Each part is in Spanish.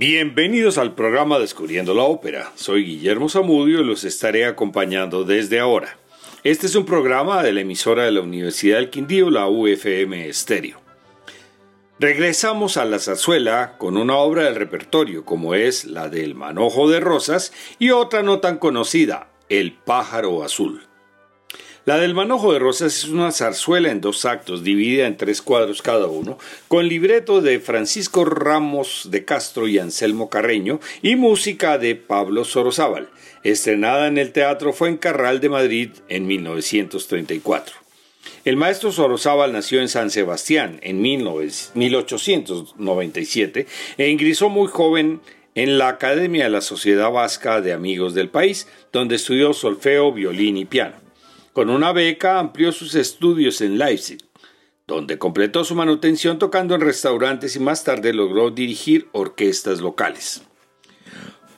Bienvenidos al programa Descubriendo la Ópera. Soy Guillermo Zamudio y los estaré acompañando desde ahora. Este es un programa de la emisora de la Universidad del Quindío, la UFM Estéreo. Regresamos a la zarzuela con una obra del repertorio como es la del Manojo de Rosas y otra no tan conocida, El pájaro azul. La del Manojo de Rosas es una zarzuela en dos actos, dividida en tres cuadros cada uno, con libreto de Francisco Ramos de Castro y Anselmo Carreño y música de Pablo Sorozábal, estrenada en el Teatro Fuencarral de Madrid en 1934. El maestro Sorozábal nació en San Sebastián en 1897 e ingresó muy joven en la Academia de la Sociedad Vasca de Amigos del País, donde estudió solfeo, violín y piano. Con una beca amplió sus estudios en Leipzig, donde completó su manutención tocando en restaurantes y más tarde logró dirigir orquestas locales.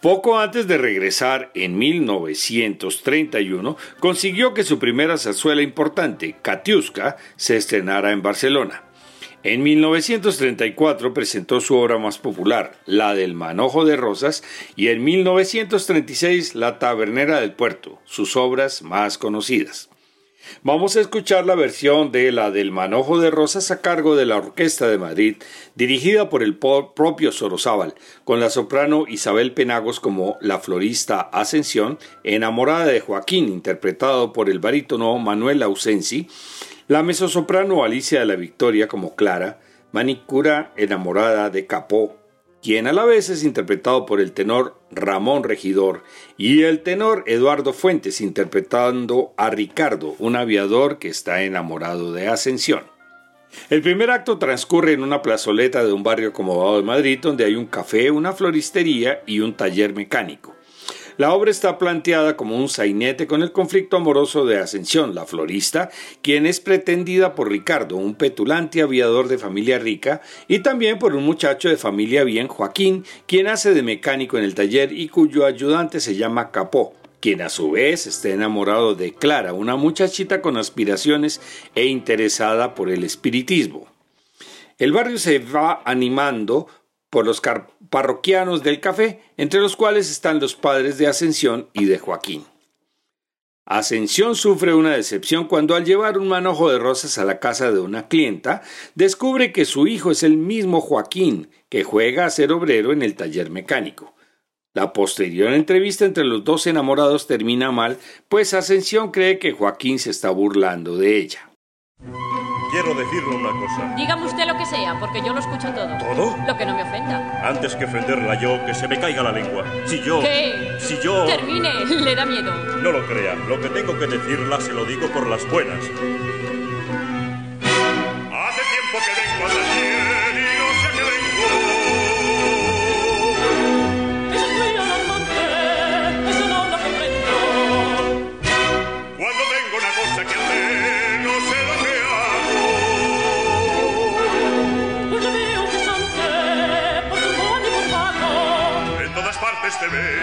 Poco antes de regresar, en 1931, consiguió que su primera zarzuela importante, Katiuska, se estrenara en Barcelona. En 1934 presentó su obra más popular, la del Manojo de Rosas, y en 1936 La Tabernera del Puerto, sus obras más conocidas. Vamos a escuchar la versión de la del Manojo de Rosas a cargo de la Orquesta de Madrid, dirigida por el propio Sorozábal, con la soprano Isabel Penagos como la florista Ascensión, enamorada de Joaquín, interpretado por el barítono Manuel Ausensi, la mezzosoprano Alicia de la Victoria como Clara, manicura enamorada de Capó, quien a la vez es interpretado por el tenor Ramón Regidor y el tenor Eduardo Fuentes interpretando a Ricardo, un aviador que está enamorado de Ascensión. El primer acto transcurre en una plazoleta de un barrio acomodado de Madrid donde hay un café, una floristería y un taller mecánico. La obra está planteada como un sainete con el conflicto amoroso de Ascensión, la florista, quien es pretendida por Ricardo, un petulante aviador de familia rica, y también por un muchacho de familia bien, Joaquín, quien hace de mecánico en el taller y cuyo ayudante se llama Capó quien a su vez está enamorado de Clara, una muchachita con aspiraciones e interesada por el espiritismo. El barrio se va animando por los parroquianos del café, entre los cuales están los padres de Ascensión y de Joaquín. Ascensión sufre una decepción cuando al llevar un manojo de rosas a la casa de una clienta, descubre que su hijo es el mismo Joaquín, que juega a ser obrero en el taller mecánico. La posterior entrevista entre los dos enamorados termina mal, pues Ascensión cree que Joaquín se está burlando de ella. Quiero decirle una cosa. Dígame usted lo que sea, porque yo lo escucho todo. ¿Todo? Lo que no me ofenda. Antes que ofenderla yo, que se me caiga la lengua. Si yo... ¿Qué? Si yo... Termine, le da miedo. No lo crea. Lo que tengo que decirla se lo digo por las buenas. Hace tiempo que este mes.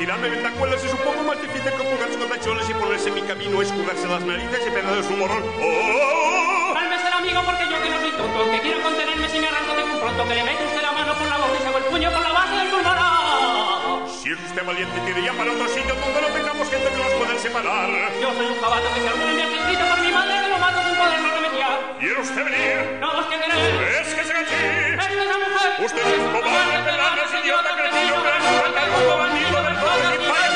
Tirarme ventacuelas es un poco más difícil que jugarse con tachones y ponerse en mi camino, escurrarse las narices y perder su morrón. ¡Oh! Cálmese el amigo porque yo que no soy tonto, que quiero contenerme si me arranco de un pronto, que le mete usted la mano por la boca y se hago el puño por la base del pulmón. Si es usted valiente, tire ya para otro sitio donde no tengamos gente que nos pueda separar. Yo soy un jabato que si alguno me ha escrito por mi madre que lo mato sin poderlo remediar. ¿Quiere usted venir? No, es que querer. Es que se aquí. Es que esa mujer. Usted es un cobarde, pedante, es idiota, cretillo, gran fantasma, bandido del todo,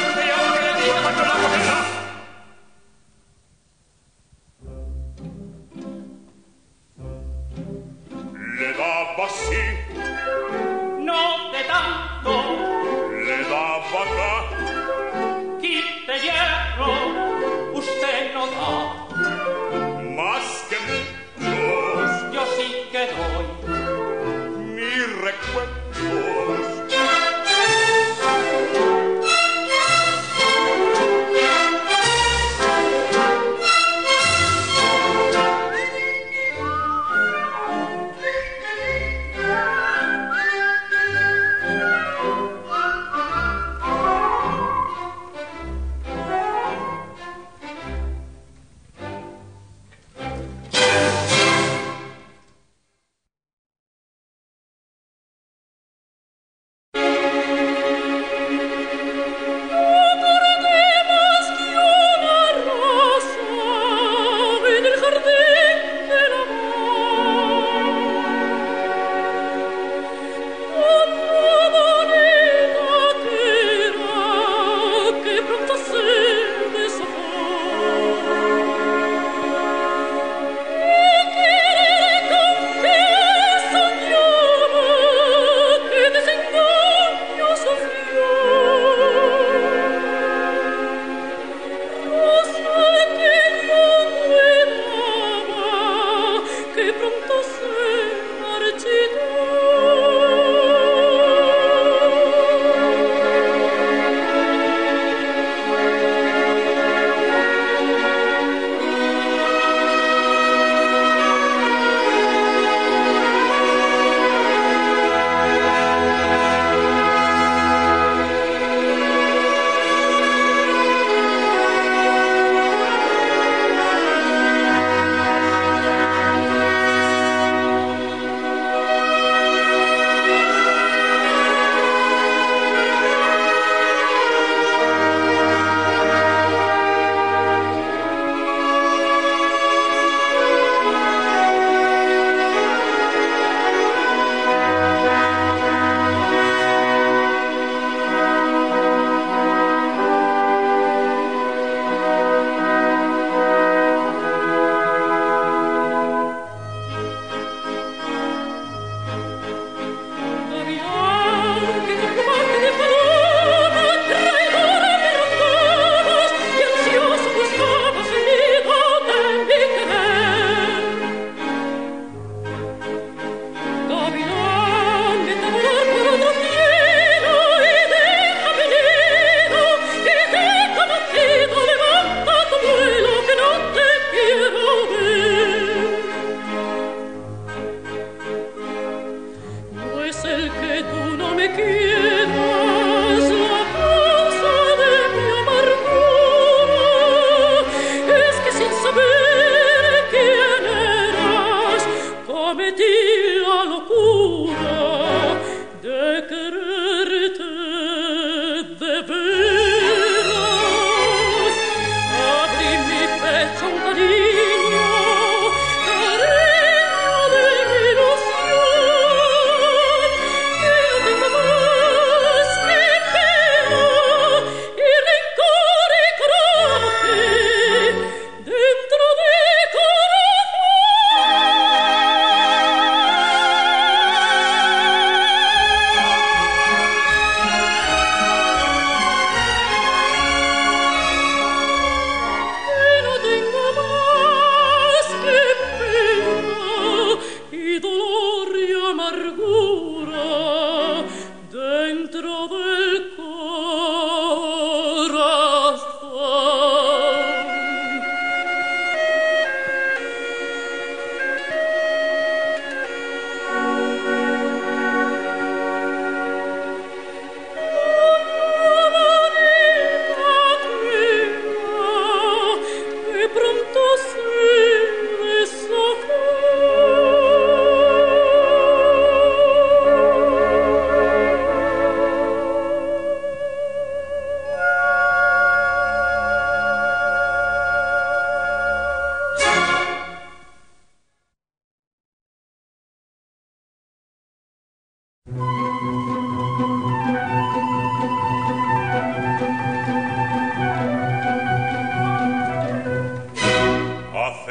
recueillir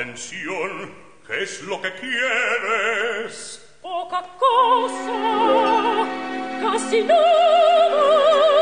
atención, ¿qué es lo que quieres? Poca cosa, casi nada.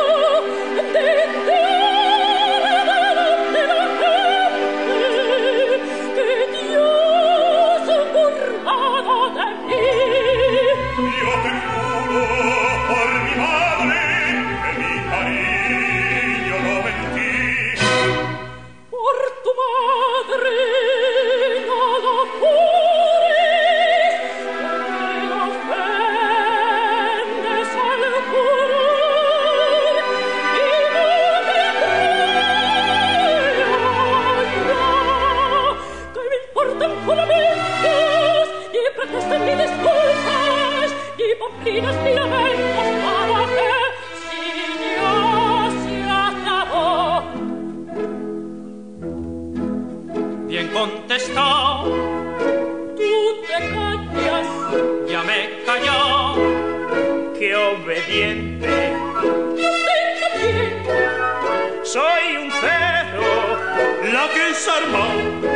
El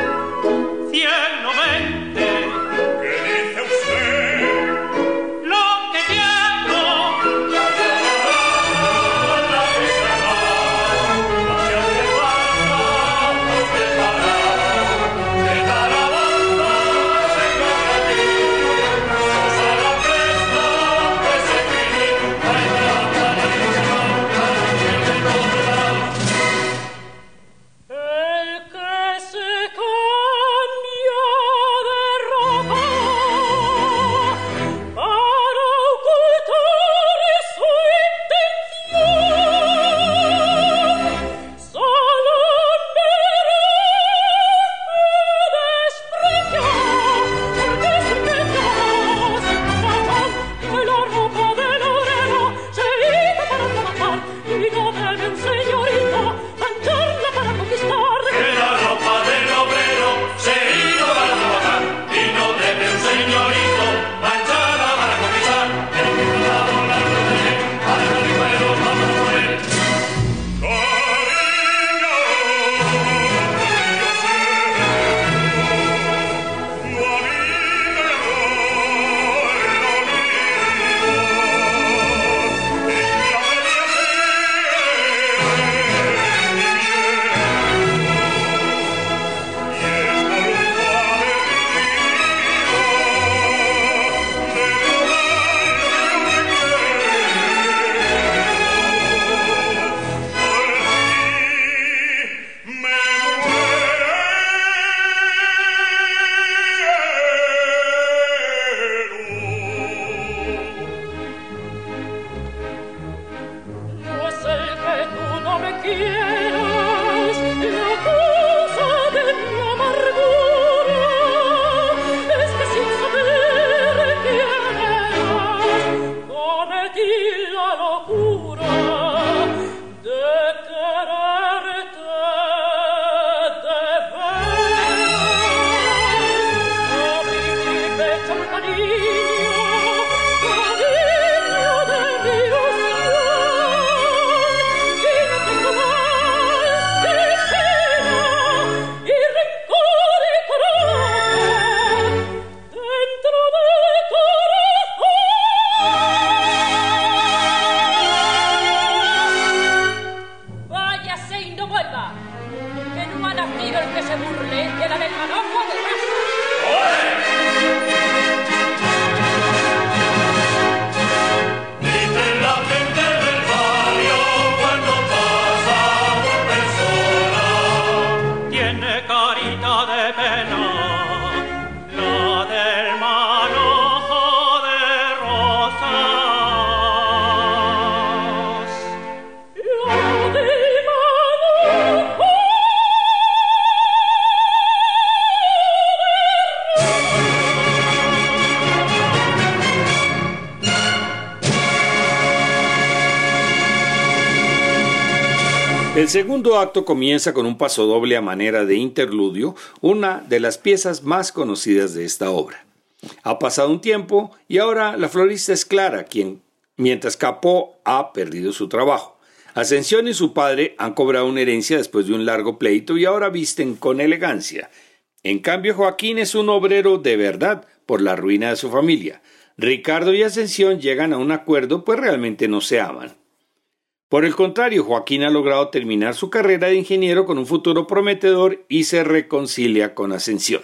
segundo acto comienza con un pasodoble a manera de interludio, una de las piezas más conocidas de esta obra. Ha pasado un tiempo y ahora la florista es Clara, quien, mientras Capó ha perdido su trabajo. Ascensión y su padre han cobrado una herencia después de un largo pleito y ahora visten con elegancia. En cambio, Joaquín es un obrero de verdad por la ruina de su familia. Ricardo y Ascensión llegan a un acuerdo pues realmente no se aman. Por el contrario, Joaquín ha logrado terminar su carrera de ingeniero con un futuro prometedor y se reconcilia con Ascensión.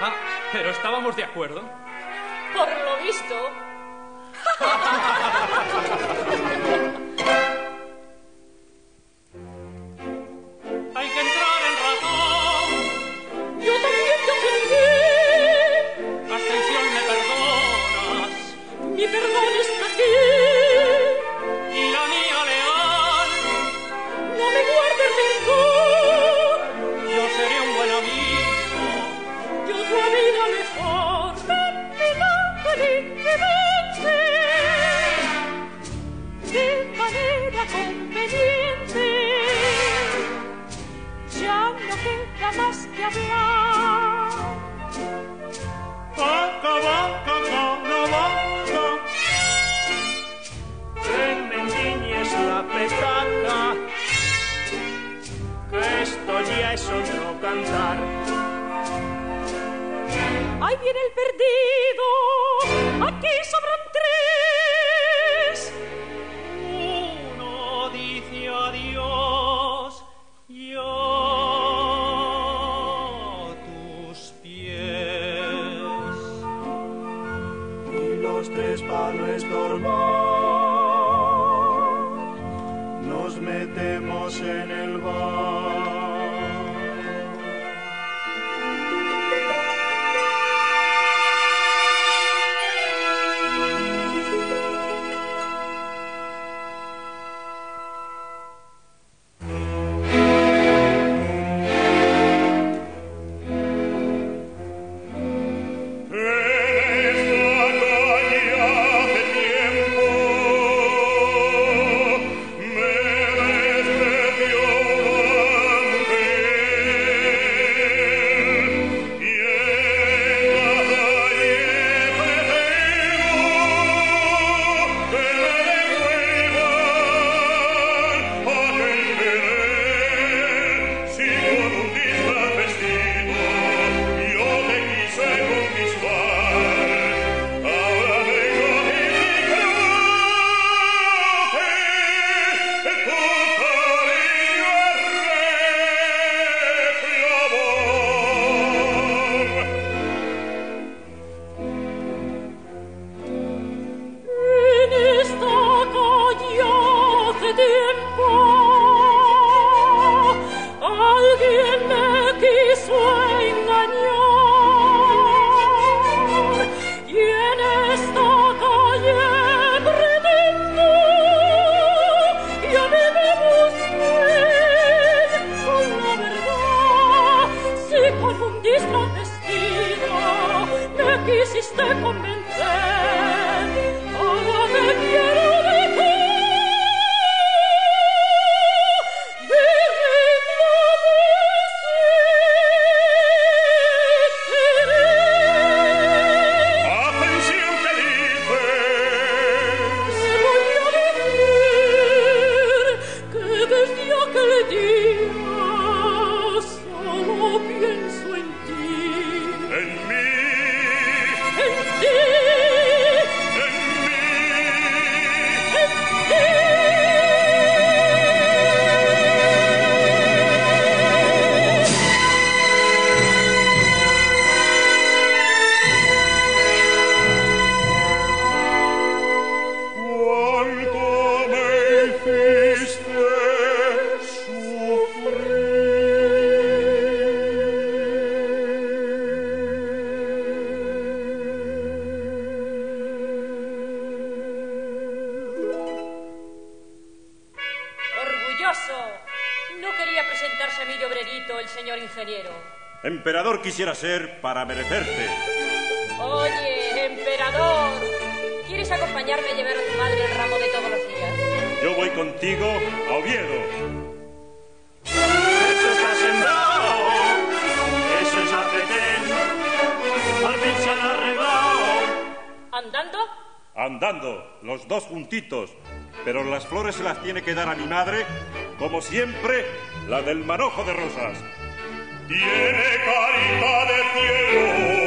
Ah, pero estábamos de acuerdo. dir quisiera ser para merecerte. Oye, emperador, ¿quieres acompañarme a llevar a tu madre el ramo de todos los días? Yo voy contigo a Oviedo. Eso está sembrado, eso es Arretén. Al fin se han arreglado. ¿Andando? Andando, los dos juntitos. Pero las flores se las tiene que dar a mi madre, como siempre, la del manojo de rosas. Tiene carita de cielo,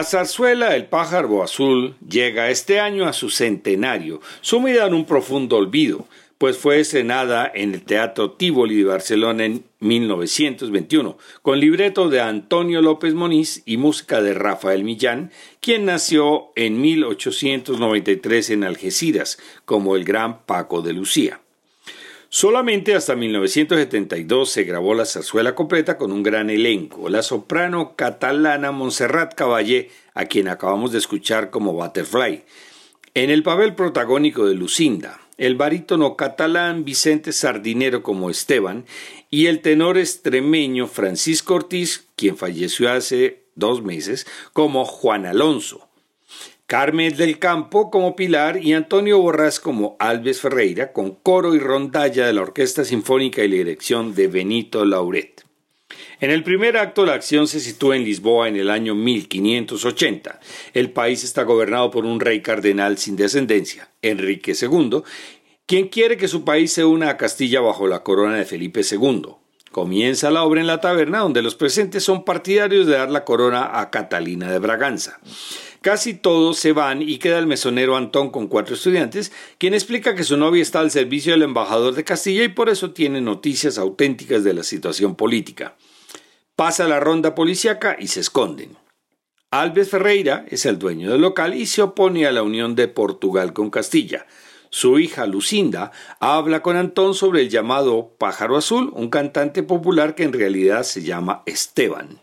La zarzuela El pájaro azul llega este año a su centenario, sumida en un profundo olvido, pues fue estrenada en el Teatro Tívoli de Barcelona en 1921, con libreto de Antonio López Moniz y música de Rafael Millán, quien nació en 1893 en Algeciras, como el gran Paco de Lucía. Solamente hasta 1972 se grabó la zarzuela completa con un gran elenco, la soprano catalana Montserrat Caballé, a quien acabamos de escuchar como Butterfly, en el papel protagónico de Lucinda, el barítono catalán Vicente Sardinero como Esteban y el tenor extremeño Francisco Ortiz, quien falleció hace dos meses, como Juan Alonso. Carmen del Campo como Pilar y Antonio Borrás como Alves Ferreira, con coro y rondalla de la Orquesta Sinfónica y la dirección de Benito Lauret. En el primer acto la acción se sitúa en Lisboa en el año 1580. El país está gobernado por un rey cardenal sin descendencia, Enrique II, quien quiere que su país se una a Castilla bajo la corona de Felipe II. Comienza la obra en la taberna donde los presentes son partidarios de dar la corona a Catalina de Braganza. Casi todos se van y queda el mesonero Antón con cuatro estudiantes, quien explica que su novia está al servicio del embajador de Castilla y por eso tiene noticias auténticas de la situación política. Pasa la ronda policíaca y se esconden. Alves Ferreira es el dueño del local y se opone a la unión de Portugal con Castilla. Su hija Lucinda habla con Antón sobre el llamado Pájaro Azul, un cantante popular que en realidad se llama Esteban.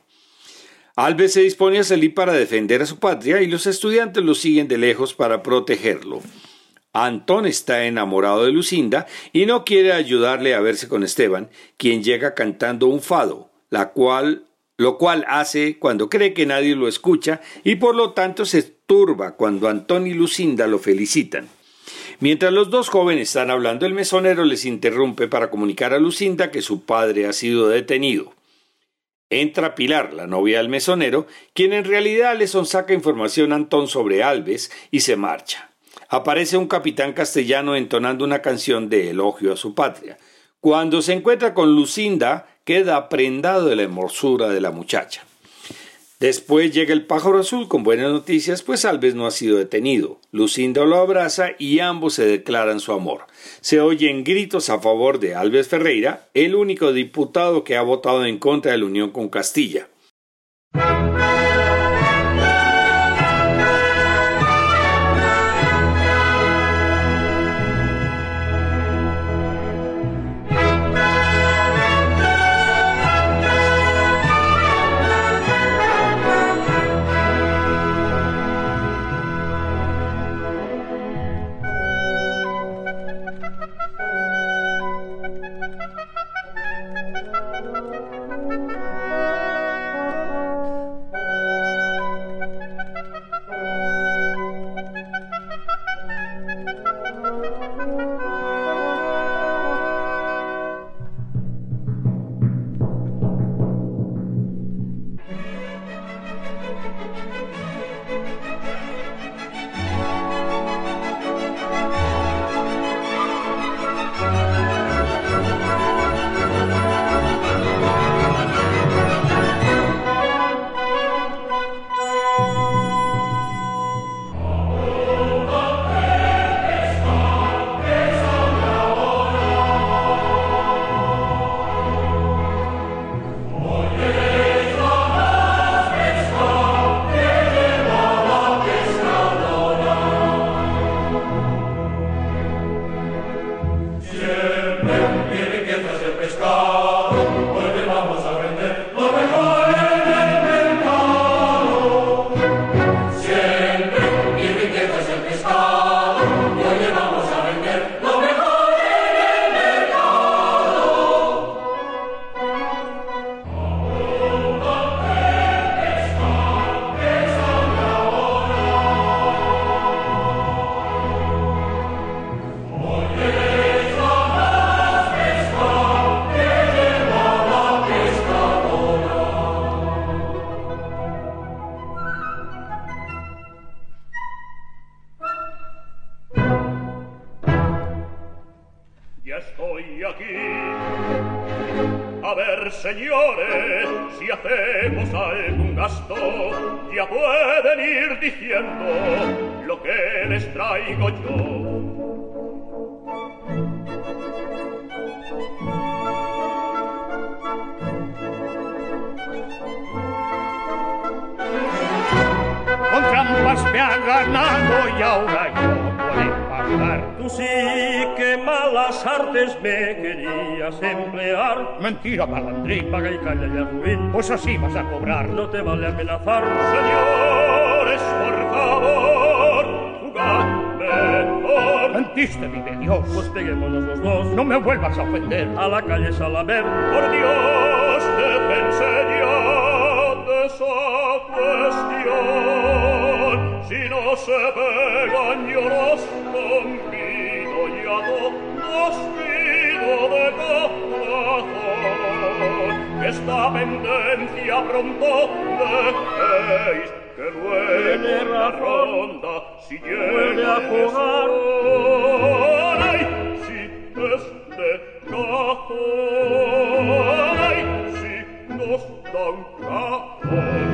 Alves se dispone a salir para defender a su patria y los estudiantes lo siguen de lejos para protegerlo. Antón está enamorado de Lucinda y no quiere ayudarle a verse con Esteban, quien llega cantando un fado, lo cual hace cuando cree que nadie lo escucha y por lo tanto se turba cuando Antón y Lucinda lo felicitan. Mientras los dos jóvenes están hablando, el mesonero les interrumpe para comunicar a Lucinda que su padre ha sido detenido. Entra Pilar, la novia del mesonero, quien en realidad le sonsaca información a Antón sobre Alves y se marcha. Aparece un capitán castellano entonando una canción de elogio a su patria. Cuando se encuentra con Lucinda, queda prendado de la hermosura de la muchacha. Después llega el pájaro azul con buenas noticias, pues Alves no ha sido detenido. Lucinda lo abraza y ambos se declaran su amor. Se oyen gritos a favor de Alves Ferreira, el único diputado que ha votado en contra de la unión con Castilla. Señores, si hacemos algún gasto, ya pueden ir diciendo lo que les traigo yo. Con trampas me ha ganado y ahora sí que malas artes me querías emplear. Mentira, malandrín. Paga y calla y ruin. Pues así vas a cobrar. No te vale amenazar, señores, por favor, jugad mejor. Mentiste, vive Dios. Pues peguémonos los dos. No me vuelvas a ofender. A la calle Salamer, por Dios, defense ya de esa cuestión. Si no se pegan, yo los fiato ostino de corazón esta pendencia pronto dejéis que luego la ronda si vuelve a jugar ay si es de cajón ay si nos dan cajón.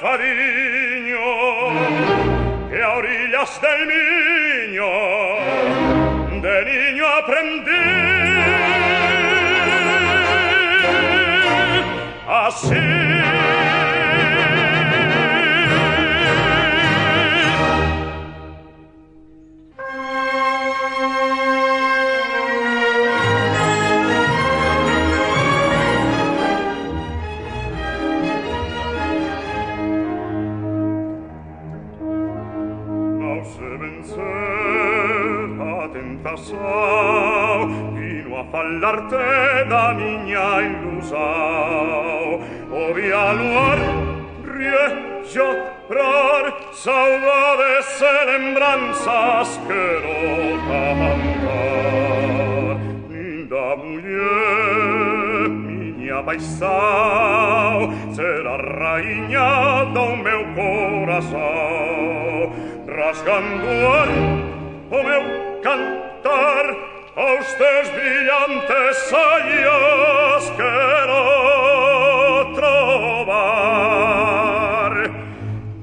Fadiño que a orillas del niño de niño aprendí. Así l'arte da migna illusao ovi aluar riesio rar salvare se lembranzas che rota mancar da mulier migna paisao se la raigna do meu coração rasganduar o meu cantar austes brillantes sayas quiero trobar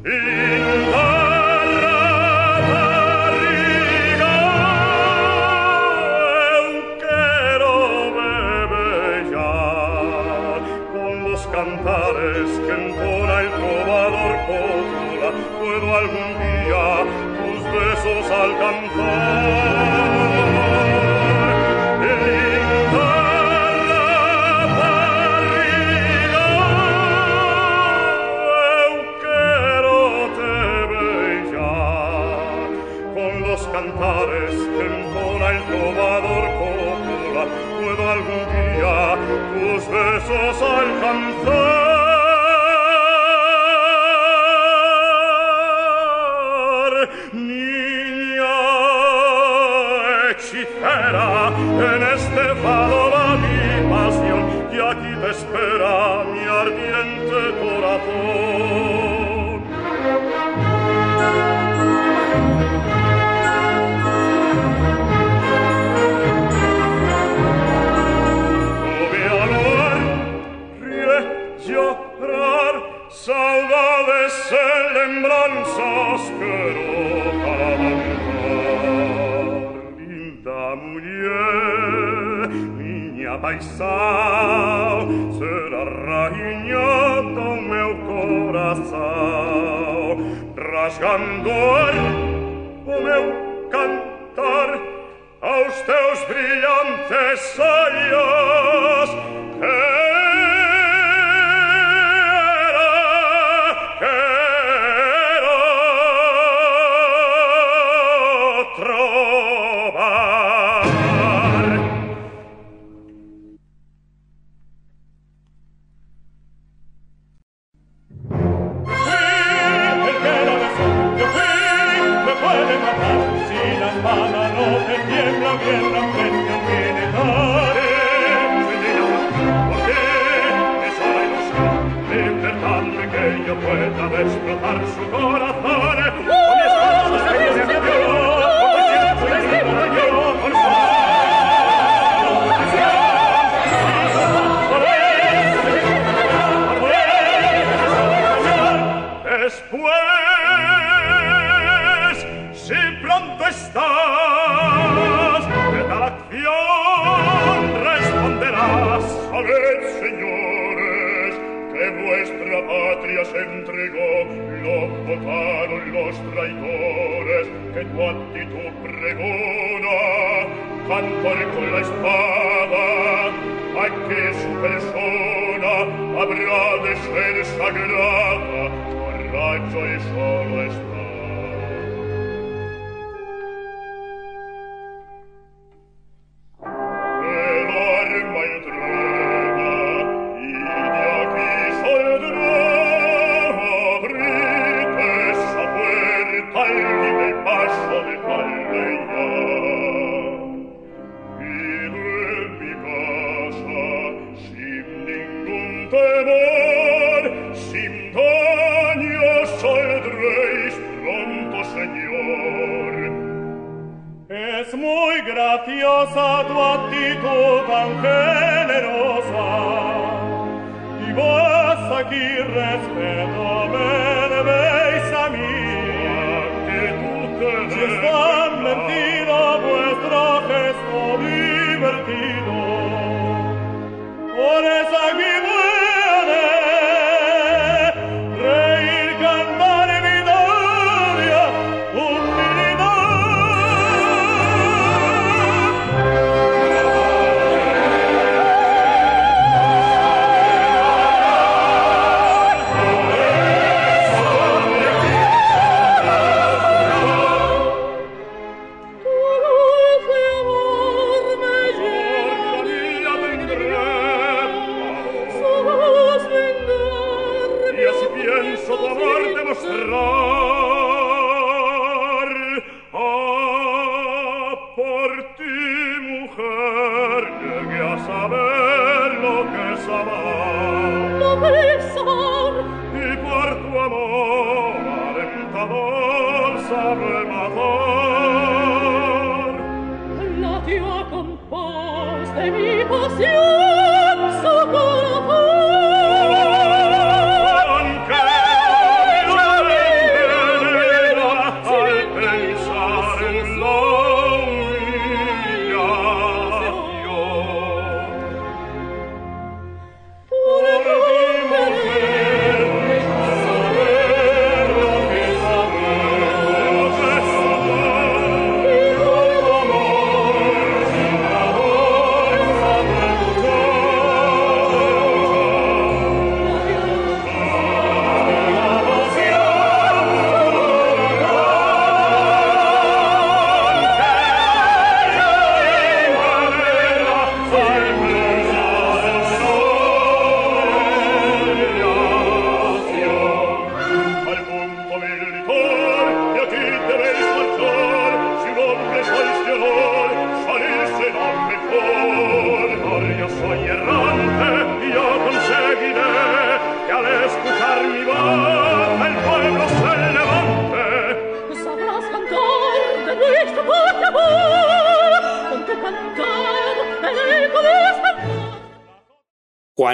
linda barriga eu quero beber ya con los cantares que entona el trovador copula puedo algún día tus besos alcanzar el trovador popular pueda algún día tus besos alcanzar. quanti tu pregona cantor con la espada a che su persona avrà de ser sagrada coraggio e sol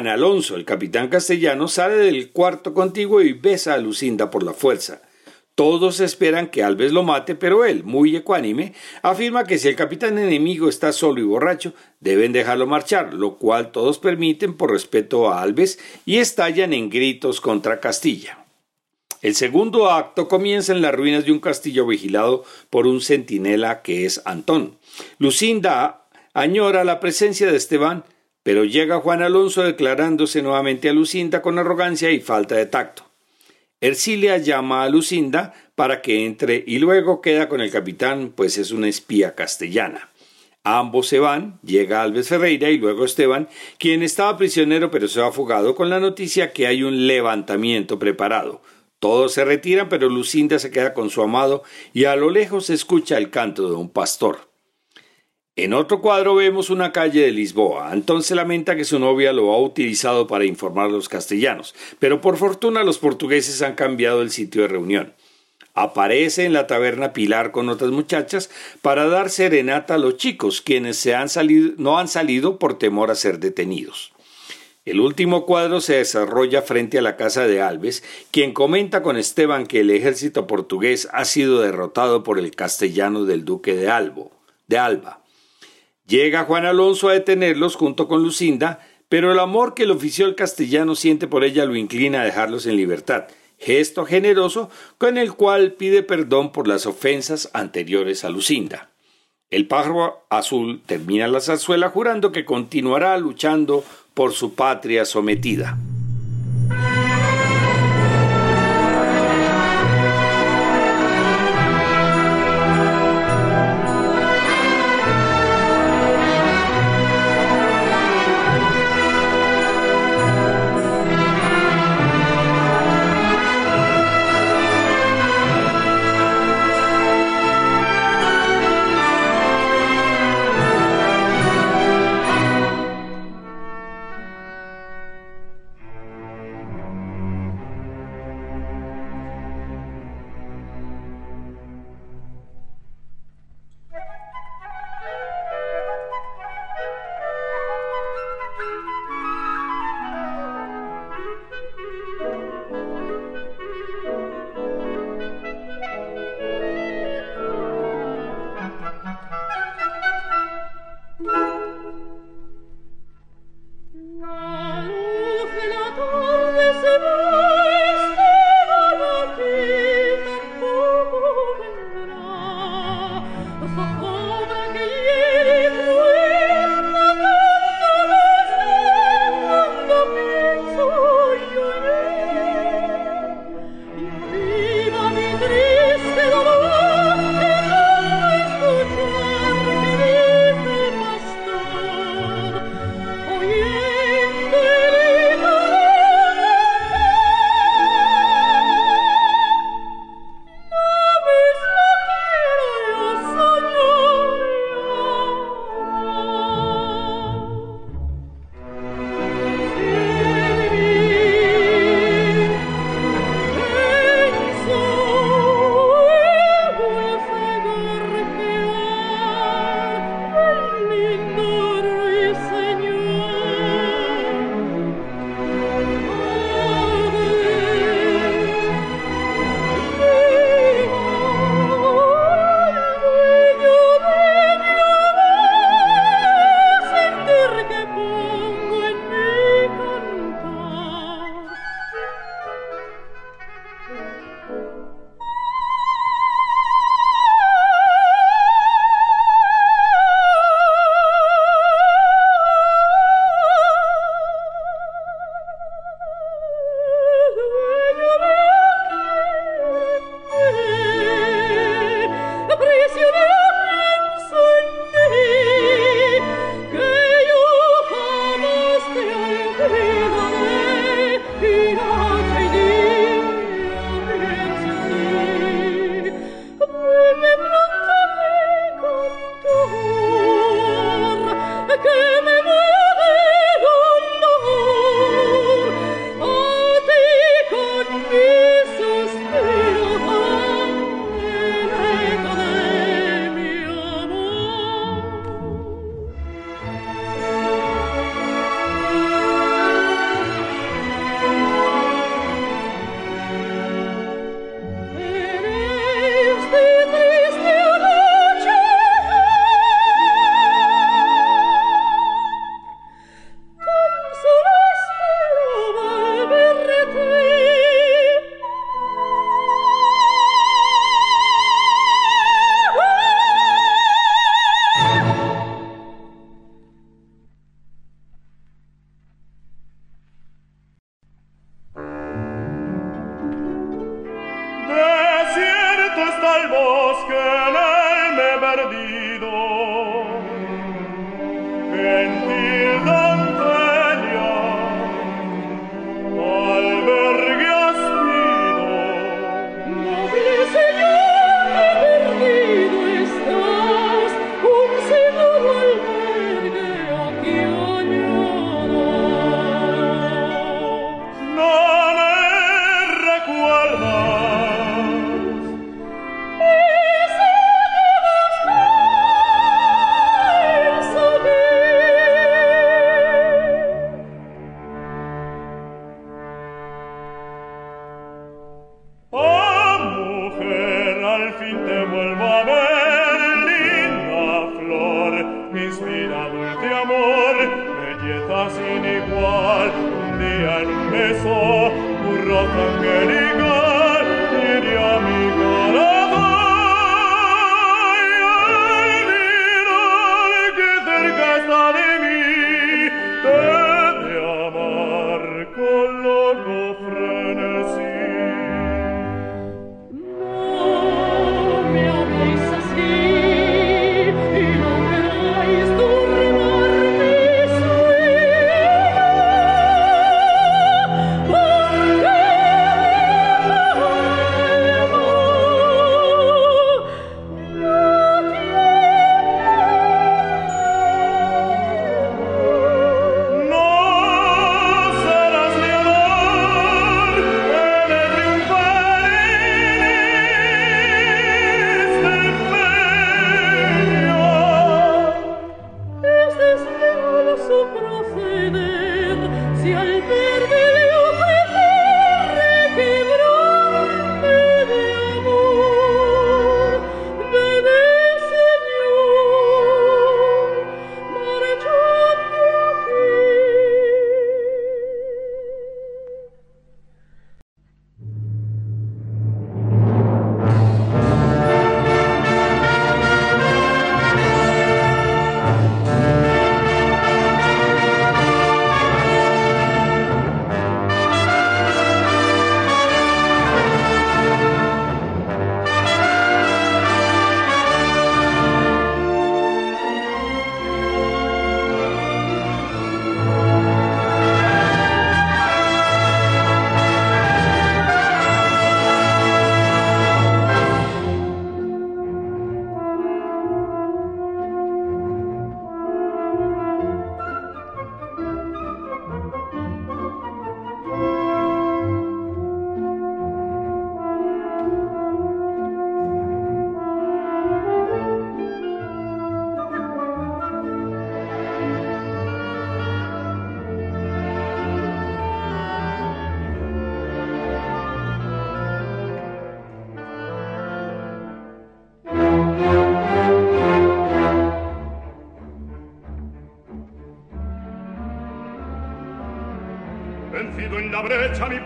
Alonso, el capitán castellano, sale del cuarto contiguo y besa a Lucinda por la fuerza. Todos esperan que Alves lo mate, pero él, muy ecuánime, afirma que si el capitán enemigo está solo y borracho, deben dejarlo marchar, lo cual todos permiten por respeto a Alves y estallan en gritos contra Castilla. El segundo acto comienza en las ruinas de un castillo vigilado por un centinela que es Antón. Lucinda añora la presencia de Esteban, pero llega Juan Alonso declarándose nuevamente a Lucinda con arrogancia y falta de tacto. Ercilia llama a Lucinda para que entre y luego queda con el capitán, pues es una espía castellana. Ambos se van, llega Alves Ferreira y luego Esteban, quien estaba prisionero pero se ha fugado con la noticia que hay un levantamiento preparado. Todos se retiran, pero Lucinda se queda con su amado y a lo lejos se escucha el canto de un pastor. En otro cuadro vemos una calle de Lisboa. Antón se lamenta que su novia lo ha utilizado para informar a los castellanos, pero por fortuna los portugueses han cambiado el sitio de reunión. Aparece en la taberna Pilar con otras muchachas para dar serenata a los chicos, quienes se han salido, no han salido por temor a ser detenidos. El último cuadro se desarrolla frente a la casa de Alves, quien comenta con Esteban que el ejército portugués ha sido derrotado por el castellano del duque de, Albo, de Alba. Llega Juan Alonso a detenerlos junto con Lucinda, pero el amor que el oficial castellano siente por ella lo inclina a dejarlos en libertad, gesto generoso con el cual pide perdón por las ofensas anteriores a Lucinda. El pájaro azul termina la zarzuela jurando que continuará luchando por su patria sometida. dal bosco nel me perdi.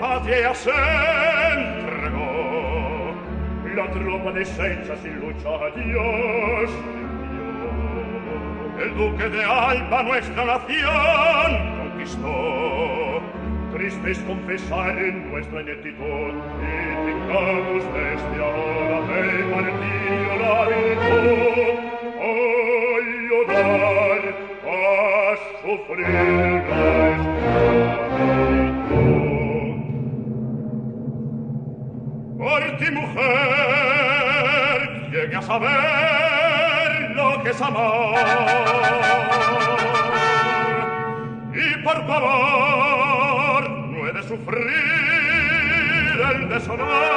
patria sei Y por favor, no he de sufrir el deshonor.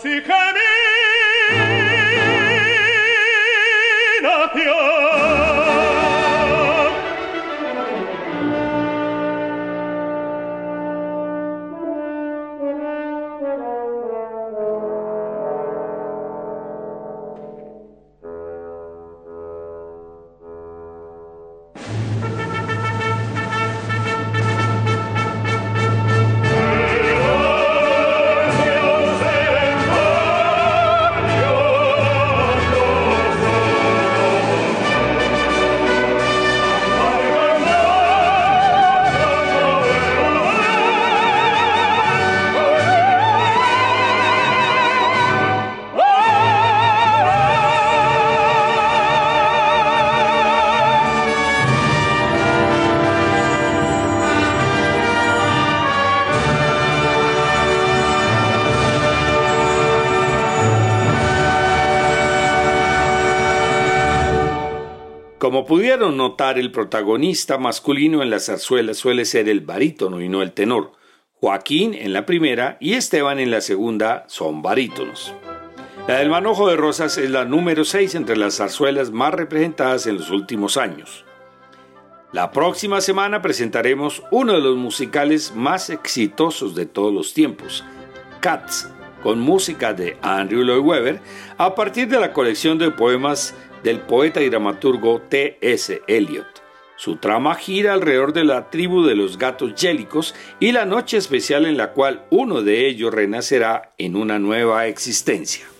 si cammina più Como pudieron notar, el protagonista masculino en la zarzuela suele ser el barítono y no el tenor. Joaquín en la primera y Esteban en la segunda son barítonos. La del Manojo de Rosas es la número 6 entre las zarzuelas más representadas en los últimos años. La próxima semana presentaremos uno de los musicales más exitosos de todos los tiempos, Cats, con música de Andrew Lloyd Webber, a partir de la colección de poemas del poeta y dramaturgo T.S. Eliot. Su trama gira alrededor de la tribu de los gatos yélicos y la noche especial en la cual uno de ellos renacerá en una nueva existencia.